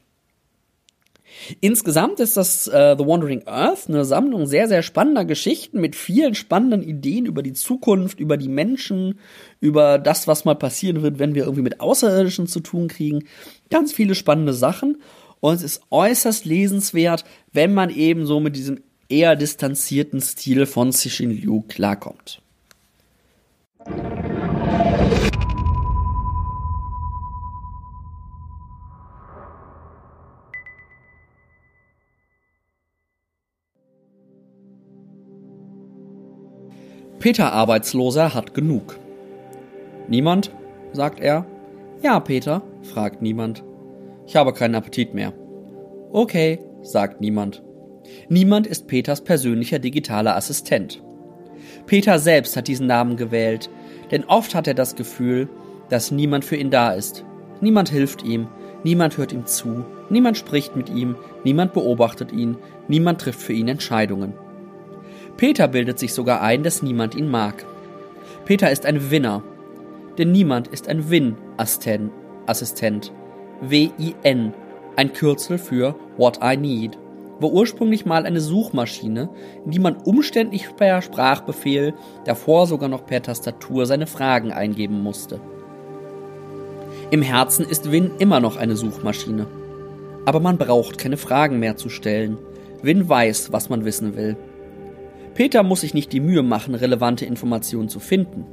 Insgesamt ist das äh, The Wandering Earth eine Sammlung sehr, sehr spannender Geschichten mit vielen spannenden Ideen über die Zukunft, über die Menschen, über das, was mal passieren wird, wenn wir irgendwie mit Außerirdischen zu tun kriegen. Ganz viele spannende Sachen. Und es ist äußerst lesenswert, wenn man eben so mit diesem eher distanzierten Stil von Cixin Liu klarkommt. Peter Arbeitsloser hat genug. Niemand? sagt er. Ja, Peter, fragt niemand. Ich habe keinen Appetit mehr. Okay, sagt niemand. Niemand ist Peters persönlicher digitaler Assistent. Peter selbst hat diesen Namen gewählt, denn oft hat er das Gefühl, dass niemand für ihn da ist. Niemand hilft ihm, niemand hört ihm zu, niemand spricht mit ihm, niemand beobachtet ihn, niemand trifft für ihn Entscheidungen. Peter bildet sich sogar ein, dass niemand ihn mag. Peter ist ein Winner, denn niemand ist ein Win-Assistent. W-I-N, ein Kürzel für What I Need, war ursprünglich mal eine Suchmaschine, in die man umständlich per Sprachbefehl, davor sogar noch per Tastatur seine Fragen eingeben musste. Im Herzen ist Win immer noch eine Suchmaschine. Aber man braucht keine Fragen mehr zu stellen. Win weiß, was man wissen will. Peter muss sich nicht die Mühe machen, relevante Informationen zu finden.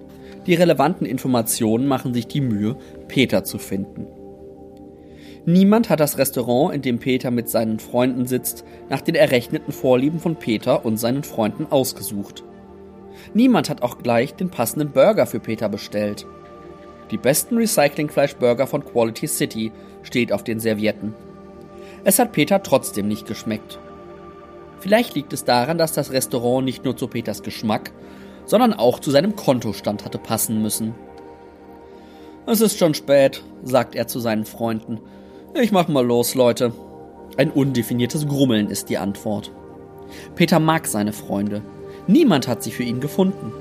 Die relevanten Informationen machen sich die Mühe, Peter zu finden. Niemand hat das Restaurant, in dem Peter mit seinen Freunden sitzt, nach den errechneten Vorlieben von Peter und seinen Freunden ausgesucht. Niemand hat auch gleich den passenden Burger für Peter bestellt. Die besten Recyclingfleischburger von Quality City steht auf den Servietten. Es hat Peter trotzdem nicht geschmeckt. Vielleicht liegt es daran, dass das Restaurant nicht nur zu Peters Geschmack, sondern auch zu seinem Kontostand hatte passen müssen. Es ist schon spät, sagt er zu seinen Freunden. Ich mach mal los, Leute. Ein undefiniertes Grummeln ist die Antwort. Peter mag seine Freunde. Niemand hat sie für ihn gefunden.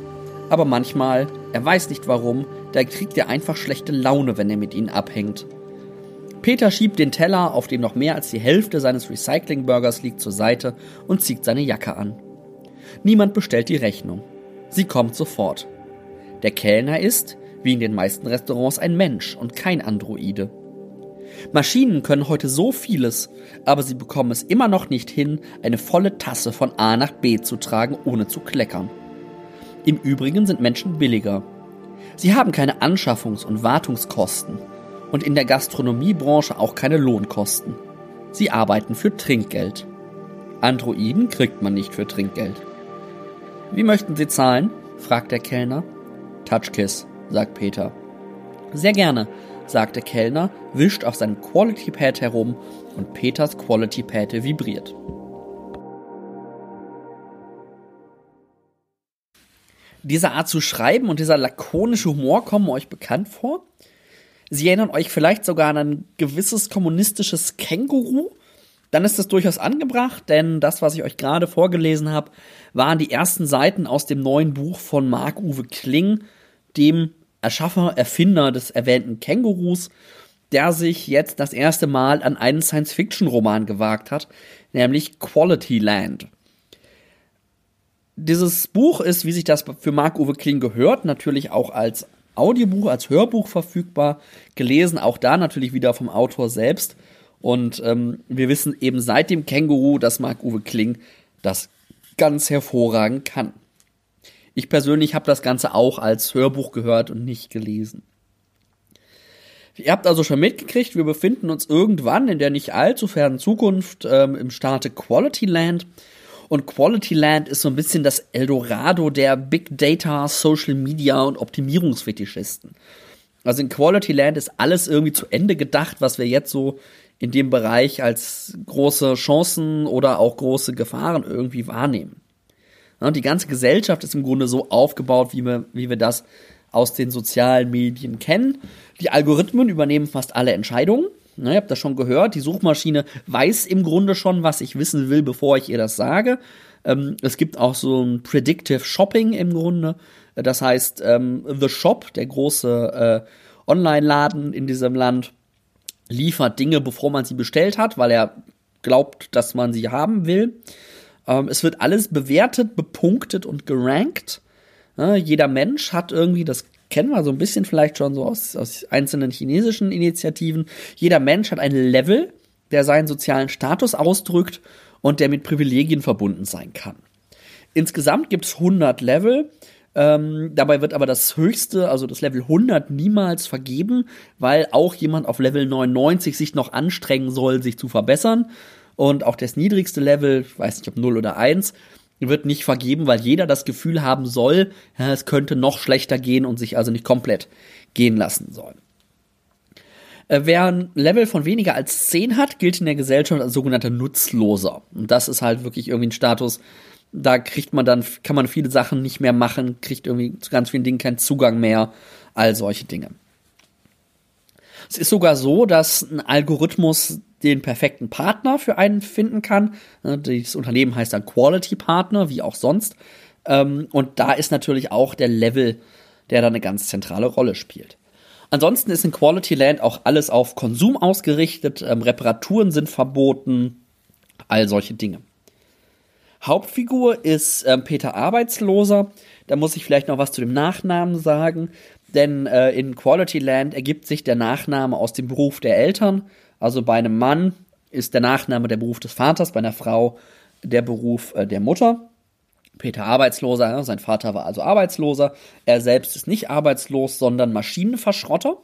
Aber manchmal, er weiß nicht warum, da kriegt er einfach schlechte Laune, wenn er mit ihnen abhängt. Peter schiebt den Teller, auf dem noch mehr als die Hälfte seines Recyclingburgers liegt, zur Seite und zieht seine Jacke an. Niemand bestellt die Rechnung. Sie kommt sofort. Der Kellner ist, wie in den meisten Restaurants, ein Mensch und kein Androide. Maschinen können heute so vieles, aber sie bekommen es immer noch nicht hin, eine volle Tasse von A nach B zu tragen, ohne zu kleckern. Im Übrigen sind Menschen billiger. Sie haben keine Anschaffungs- und Wartungskosten und in der Gastronomiebranche auch keine Lohnkosten. Sie arbeiten für Trinkgeld. Androiden kriegt man nicht für Trinkgeld. Wie möchten Sie zahlen? fragt der Kellner. Touchkiss, sagt Peter. Sehr gerne, sagt der Kellner, wischt auf seinem Quality Pad herum und Peters Quality Pad vibriert. Diese Art zu schreiben und dieser lakonische Humor kommen euch bekannt vor? Sie erinnern euch vielleicht sogar an ein gewisses kommunistisches Känguru. Dann ist es durchaus angebracht, denn das, was ich euch gerade vorgelesen habe, waren die ersten Seiten aus dem neuen Buch von Marc-Uwe Kling, dem Erschaffer, Erfinder des erwähnten Kängurus, der sich jetzt das erste Mal an einen Science-Fiction-Roman gewagt hat, nämlich Quality Land. Dieses Buch ist, wie sich das für Marc-Uwe Kling gehört, natürlich auch als Audiobuch, als Hörbuch verfügbar, gelesen, auch da natürlich wieder vom Autor selbst. Und ähm, wir wissen eben seit dem Känguru, dass Marc-Uwe Kling das ganz hervorragend kann. Ich persönlich habe das Ganze auch als Hörbuch gehört und nicht gelesen. Ihr habt also schon mitgekriegt, wir befinden uns irgendwann in der nicht allzu fernen Zukunft ähm, im Staate Quality Land. Und Quality Land ist so ein bisschen das Eldorado der Big Data, Social Media und Optimierungsfetischisten. Also in Quality Land ist alles irgendwie zu Ende gedacht, was wir jetzt so in dem Bereich als große Chancen oder auch große Gefahren irgendwie wahrnehmen. Und die ganze Gesellschaft ist im Grunde so aufgebaut, wie wir, wie wir das aus den sozialen Medien kennen. Die Algorithmen übernehmen fast alle Entscheidungen. Ne, ihr habt das schon gehört, die Suchmaschine weiß im Grunde schon, was ich wissen will, bevor ich ihr das sage. Ähm, es gibt auch so ein Predictive Shopping im Grunde. Das heißt, ähm, The Shop, der große äh, Online-Laden in diesem Land, liefert Dinge, bevor man sie bestellt hat, weil er glaubt, dass man sie haben will. Ähm, es wird alles bewertet, bepunktet und gerankt. Ja, jeder Mensch hat irgendwie, das kennen wir so ein bisschen vielleicht schon so aus, aus einzelnen chinesischen Initiativen, jeder Mensch hat ein Level, der seinen sozialen Status ausdrückt und der mit Privilegien verbunden sein kann. Insgesamt gibt es 100 Level. Ähm, dabei wird aber das höchste, also das Level 100, niemals vergeben, weil auch jemand auf Level 99 sich noch anstrengen soll, sich zu verbessern. Und auch das niedrigste Level, ich weiß nicht ob 0 oder 1, wird nicht vergeben, weil jeder das Gefühl haben soll, es könnte noch schlechter gehen und sich also nicht komplett gehen lassen soll. Äh, wer ein Level von weniger als 10 hat, gilt in der Gesellschaft als sogenannter Nutzloser. Und das ist halt wirklich irgendwie ein Status, da kriegt man dann, kann man viele Sachen nicht mehr machen, kriegt irgendwie zu ganz vielen Dingen keinen Zugang mehr, all solche Dinge. Es ist sogar so, dass ein Algorithmus den perfekten Partner für einen finden kann. Das Unternehmen heißt dann Quality Partner, wie auch sonst. Ähm, und da ist natürlich auch der Level, der da eine ganz zentrale Rolle spielt. Ansonsten ist in Quality Land auch alles auf Konsum ausgerichtet, ähm, Reparaturen sind verboten, all solche Dinge. Hauptfigur ist ähm, Peter Arbeitsloser. Da muss ich vielleicht noch was zu dem Nachnamen sagen, denn äh, in Quality Land ergibt sich der Nachname aus dem Beruf der Eltern. Also bei einem Mann ist der Nachname der Beruf des Vaters, bei einer Frau der Beruf äh, der Mutter. Peter Arbeitsloser, ja, sein Vater war also Arbeitsloser. Er selbst ist nicht arbeitslos, sondern Maschinenverschrotter.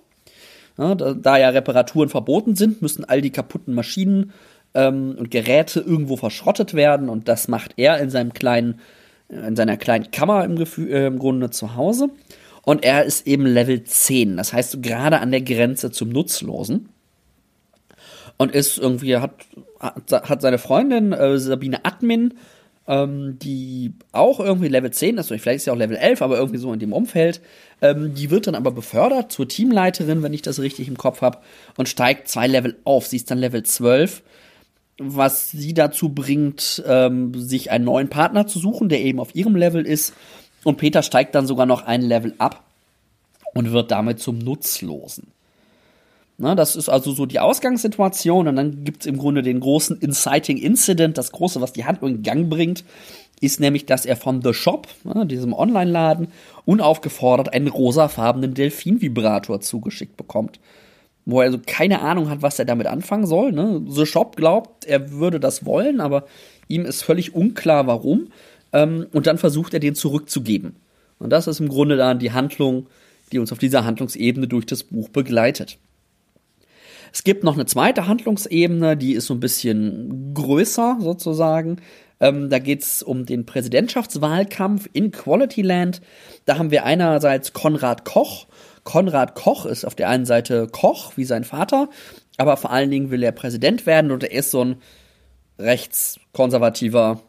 Ja, da, da, ja Reparaturen verboten sind, müssen all die kaputten Maschinen ähm, und Geräte irgendwo verschrottet werden und das macht er in seinem kleinen, in seiner kleinen Kammer im, Gefühl, äh, im Grunde zu Hause. Und er ist eben Level 10, das heißt gerade an der Grenze zum Nutzlosen. Und ist irgendwie, hat, hat seine Freundin äh, Sabine Admin, ähm, die auch irgendwie Level 10 ist, vielleicht ist sie auch Level 11, aber irgendwie so in dem Umfeld. Ähm, die wird dann aber befördert zur Teamleiterin, wenn ich das richtig im Kopf habe, und steigt zwei Level auf. Sie ist dann Level 12 was sie dazu bringt, ähm, sich einen neuen Partner zu suchen, der eben auf ihrem Level ist. Und Peter steigt dann sogar noch ein Level ab und wird damit zum Nutzlosen. Na, das ist also so die Ausgangssituation und dann gibt es im Grunde den großen Inciting Incident, das große, was die Handlung in Gang bringt, ist nämlich, dass er von The Shop, na, diesem Online-Laden, unaufgefordert einen rosafarbenen Delfin-Vibrator zugeschickt bekommt wo er also keine Ahnung hat, was er damit anfangen soll. Ne? The Shop glaubt, er würde das wollen, aber ihm ist völlig unklar, warum. Ähm, und dann versucht er, den zurückzugeben. Und das ist im Grunde dann die Handlung, die uns auf dieser Handlungsebene durch das Buch begleitet. Es gibt noch eine zweite Handlungsebene, die ist so ein bisschen größer sozusagen. Ähm, da geht es um den Präsidentschaftswahlkampf in Quality Land. Da haben wir einerseits Konrad Koch, Konrad Koch ist auf der einen Seite Koch, wie sein Vater, aber vor allen Dingen will er Präsident werden und er ist so ein rechtskonservativer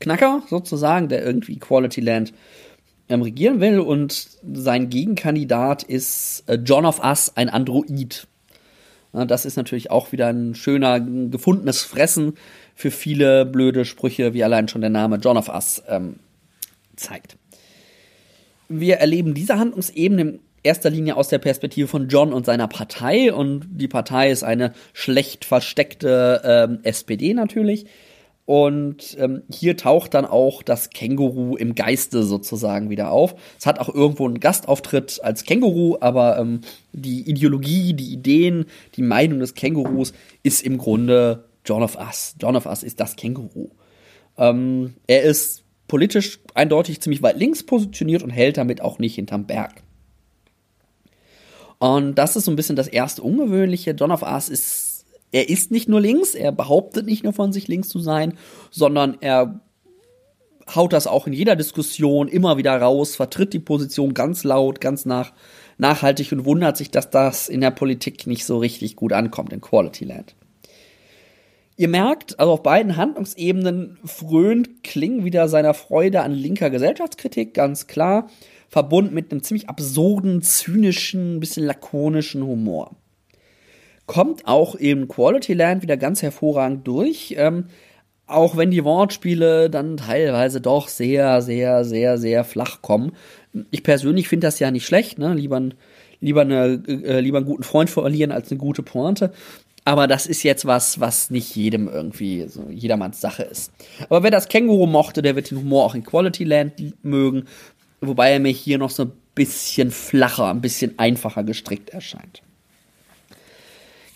Knacker sozusagen, der irgendwie Quality Land ähm, regieren will und sein Gegenkandidat ist äh, John of Us, ein Android. Ja, das ist natürlich auch wieder ein schöner, gefundenes Fressen für viele blöde Sprüche, wie allein schon der Name John of Us ähm, zeigt. Wir erleben diese Handlungsebene im erster Linie aus der Perspektive von John und seiner Partei. Und die Partei ist eine schlecht versteckte ähm, SPD natürlich. Und ähm, hier taucht dann auch das Känguru im Geiste sozusagen wieder auf. Es hat auch irgendwo einen Gastauftritt als Känguru, aber ähm, die Ideologie, die Ideen, die Meinung des Kängurus ist im Grunde John of Us. John of Us ist das Känguru. Ähm, er ist politisch eindeutig ziemlich weit links positioniert und hält damit auch nicht hinterm Berg. Und das ist so ein bisschen das erste Ungewöhnliche. John of Us ist, er ist nicht nur links, er behauptet nicht nur von sich links zu sein, sondern er haut das auch in jeder Diskussion immer wieder raus, vertritt die Position ganz laut, ganz nach, nachhaltig und wundert sich, dass das in der Politik nicht so richtig gut ankommt in Quality Land. Ihr merkt, also auf beiden Handlungsebenen frönt Kling wieder seiner Freude an linker Gesellschaftskritik, ganz klar verbunden mit einem ziemlich absurden, zynischen, bisschen lakonischen Humor. Kommt auch im Quality Land wieder ganz hervorragend durch, ähm, auch wenn die Wortspiele dann teilweise doch sehr, sehr, sehr, sehr flach kommen. Ich persönlich finde das ja nicht schlecht, ne? Lieber, lieber, eine, äh, lieber einen guten Freund verlieren als eine gute Pointe. Aber das ist jetzt was, was nicht jedem irgendwie so jedermanns Sache ist. Aber wer das Känguru mochte, der wird den Humor auch in Quality Land mögen. Wobei er mir hier noch so ein bisschen flacher, ein bisschen einfacher gestrickt erscheint.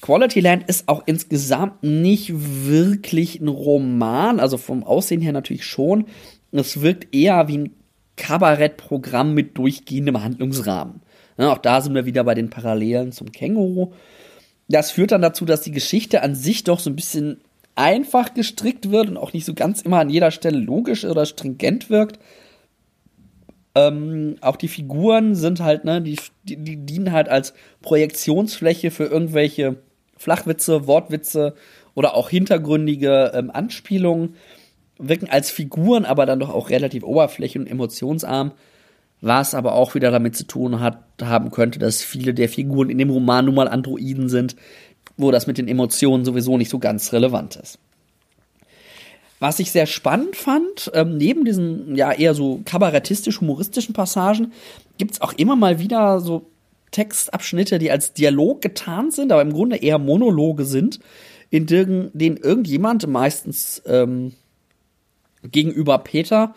Quality Land ist auch insgesamt nicht wirklich ein Roman, also vom Aussehen her natürlich schon. Es wirkt eher wie ein Kabarettprogramm mit durchgehendem Handlungsrahmen. Ja, auch da sind wir wieder bei den Parallelen zum Känguru. Das führt dann dazu, dass die Geschichte an sich doch so ein bisschen einfach gestrickt wird und auch nicht so ganz immer an jeder Stelle logisch oder stringent wirkt. Ähm, auch die Figuren sind halt, ne, die, die, die dienen halt als Projektionsfläche für irgendwelche Flachwitze, Wortwitze oder auch hintergründige ähm, Anspielungen. Wirken als Figuren, aber dann doch auch relativ oberflächlich und emotionsarm. Was aber auch wieder damit zu tun hat, haben könnte, dass viele der Figuren in dem Roman nun mal Androiden sind, wo das mit den Emotionen sowieso nicht so ganz relevant ist. Was ich sehr spannend fand, ähm, neben diesen ja eher so kabarettistisch-humoristischen Passagen, gibt's auch immer mal wieder so Textabschnitte, die als Dialog getarnt sind, aber im Grunde eher Monologe sind, in denen, irgendjemand, meistens ähm, gegenüber Peter,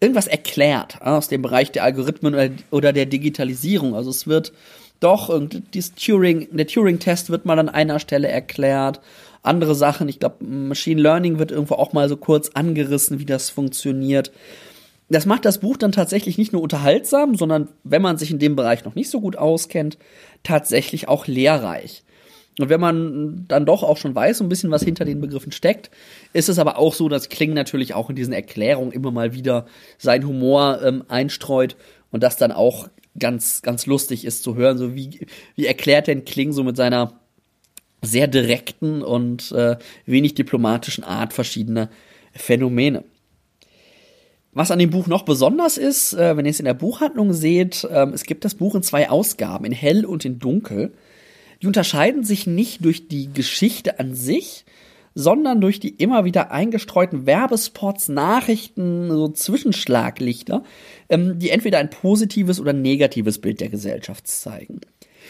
irgendwas erklärt aus dem Bereich der Algorithmen oder, der Digitalisierung. Also es wird doch, Turing, der Turing-Test wird mal an einer Stelle erklärt. Andere Sachen, ich glaube, Machine Learning wird irgendwo auch mal so kurz angerissen, wie das funktioniert. Das macht das Buch dann tatsächlich nicht nur unterhaltsam, sondern wenn man sich in dem Bereich noch nicht so gut auskennt, tatsächlich auch lehrreich. Und wenn man dann doch auch schon weiß, so ein bisschen was hinter den Begriffen steckt, ist es aber auch so, dass Kling natürlich auch in diesen Erklärungen immer mal wieder seinen Humor ähm, einstreut und das dann auch ganz, ganz lustig ist zu hören, so wie, wie erklärt denn Kling so mit seiner sehr direkten und äh, wenig diplomatischen Art verschiedene Phänomene. Was an dem Buch noch besonders ist, äh, wenn ihr es in der Buchhandlung seht, äh, es gibt das Buch in zwei Ausgaben, in hell und in dunkel. Die unterscheiden sich nicht durch die Geschichte an sich, sondern durch die immer wieder eingestreuten Werbespots, Nachrichten, so Zwischenschlaglichter, ähm, die entweder ein positives oder negatives Bild der Gesellschaft zeigen.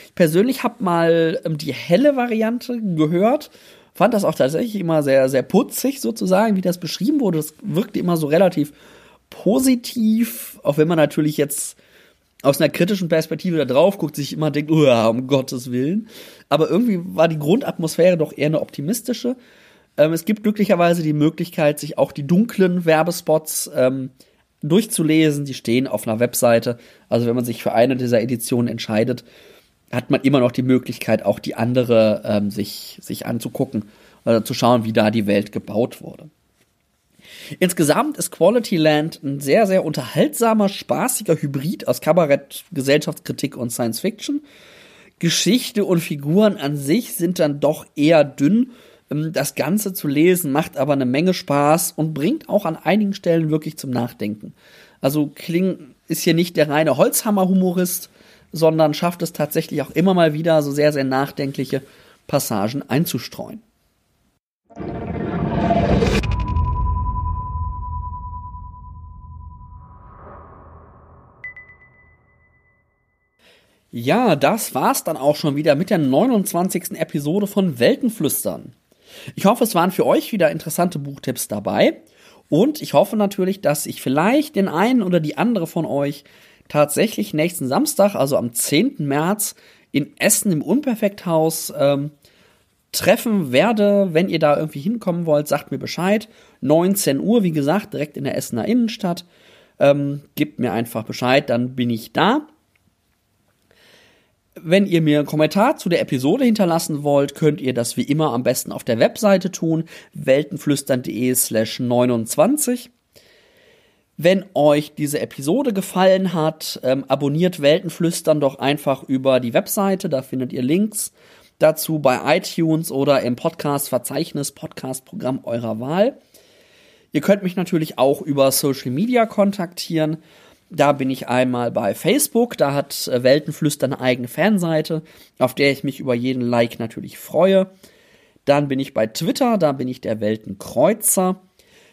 Ich persönlich habe mal ähm, die helle Variante gehört, fand das auch tatsächlich immer sehr, sehr putzig sozusagen, wie das beschrieben wurde. Das wirkte immer so relativ positiv, auch wenn man natürlich jetzt aus einer kritischen Perspektive da drauf guckt, sich immer denkt, oh ja, um Gottes Willen. Aber irgendwie war die Grundatmosphäre doch eher eine optimistische. Ähm, es gibt glücklicherweise die Möglichkeit, sich auch die dunklen Werbespots ähm, durchzulesen. Die stehen auf einer Webseite. Also wenn man sich für eine dieser Editionen entscheidet, hat man immer noch die Möglichkeit, auch die andere ähm, sich, sich anzugucken oder zu schauen, wie da die Welt gebaut wurde. Insgesamt ist Quality Land ein sehr, sehr unterhaltsamer, spaßiger Hybrid aus Kabarett, Gesellschaftskritik und Science Fiction. Geschichte und Figuren an sich sind dann doch eher dünn. Ähm, das Ganze zu lesen macht aber eine Menge Spaß und bringt auch an einigen Stellen wirklich zum Nachdenken. Also Kling ist hier nicht der reine Holzhammer-Humorist, sondern schafft es tatsächlich auch immer mal wieder so sehr, sehr nachdenkliche Passagen einzustreuen. Ja, das war's dann auch schon wieder mit der 29. Episode von Weltenflüstern. Ich hoffe, es waren für euch wieder interessante Buchtipps dabei. Und ich hoffe natürlich, dass ich vielleicht den einen oder die andere von euch tatsächlich nächsten Samstag, also am 10. März, in Essen im Unperfekthaus ähm, treffen werde. Wenn ihr da irgendwie hinkommen wollt, sagt mir Bescheid. 19 Uhr, wie gesagt, direkt in der Essener Innenstadt. Ähm, gebt mir einfach Bescheid, dann bin ich da. Wenn ihr mir einen Kommentar zu der Episode hinterlassen wollt, könnt ihr das wie immer am besten auf der Webseite tun, weltenflüstern.de slash 29. Wenn euch diese Episode gefallen hat, ähm, abonniert Weltenflüstern doch einfach über die Webseite, da findet ihr Links dazu bei iTunes oder im Podcast-Verzeichnis, Podcast-Programm eurer Wahl. Ihr könnt mich natürlich auch über Social Media kontaktieren. Da bin ich einmal bei Facebook, da hat äh, Weltenflüster eine eigene Fanseite, auf der ich mich über jeden Like natürlich freue. Dann bin ich bei Twitter, da bin ich der Weltenkreuzer.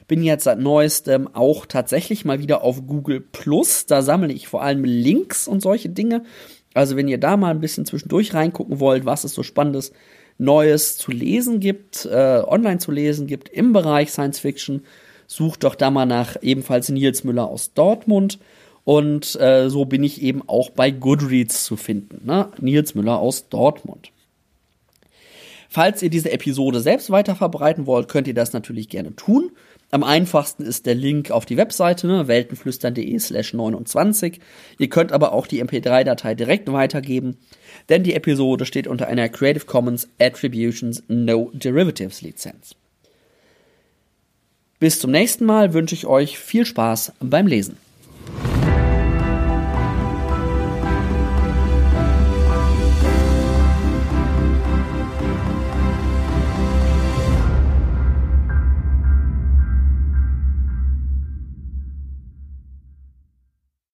Bin jetzt seit neuestem auch tatsächlich mal wieder auf Google Plus. Da sammle ich vor allem Links und solche Dinge. Also wenn ihr da mal ein bisschen zwischendurch reingucken wollt, was es so Spannendes Neues zu lesen gibt, äh, online zu lesen gibt im Bereich Science Fiction, sucht doch da mal nach ebenfalls Nils Müller aus Dortmund. Und äh, so bin ich eben auch bei Goodreads zu finden. Ne? Nils Müller aus Dortmund. Falls ihr diese Episode selbst weiter verbreiten wollt, könnt ihr das natürlich gerne tun. Am einfachsten ist der Link auf die Webseite, ne, weltenflüstern.de slash 29. Ihr könnt aber auch die MP3-Datei direkt weitergeben, denn die Episode steht unter einer Creative Commons Attributions No Derivatives Lizenz. Bis zum nächsten Mal wünsche ich euch viel Spaß beim Lesen.